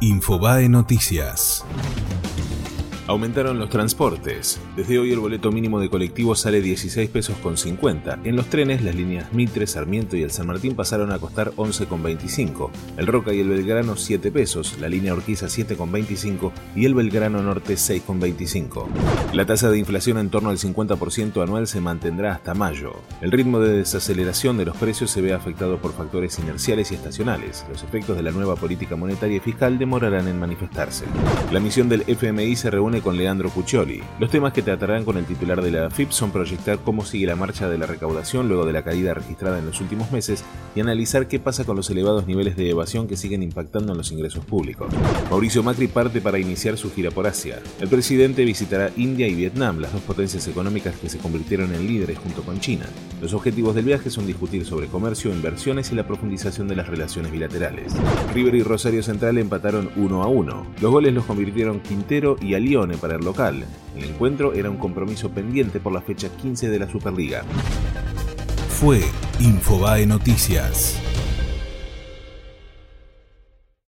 Infobae Noticias. Aumentaron los transportes. Desde hoy el boleto mínimo de colectivo sale 16 pesos con 50. En los trenes, las líneas Mitre, Sarmiento y el San Martín pasaron a costar 11,25. El Roca y el Belgrano 7 pesos, la línea Orquiza 7,25 y el Belgrano Norte 6,25. La tasa de inflación en torno al 50% anual se mantendrá hasta mayo. El ritmo de desaceleración de los precios se ve afectado por factores inerciales y estacionales. Los efectos de la nueva política monetaria y fiscal demorarán en manifestarse. La misión del FMI se reúne con Leandro Puccioli. Los temas que tratarán con el titular de la AFIP son proyectar cómo sigue la marcha de la recaudación luego de la caída registrada en los últimos meses y analizar qué pasa con los elevados niveles de evasión que siguen impactando en los ingresos públicos. Mauricio Macri parte para iniciar su gira por Asia. El presidente visitará India y Vietnam, las dos potencias económicas que se convirtieron en líderes junto con China. Los objetivos del viaje son discutir sobre comercio, inversiones y la profundización de las relaciones bilaterales. River y Rosario Central empataron 1 a 1. Los goles los convirtieron Quintero y Alione para el local. El encuentro era un compromiso pendiente por la fecha 15 de la Superliga. Fue Infobae Noticias.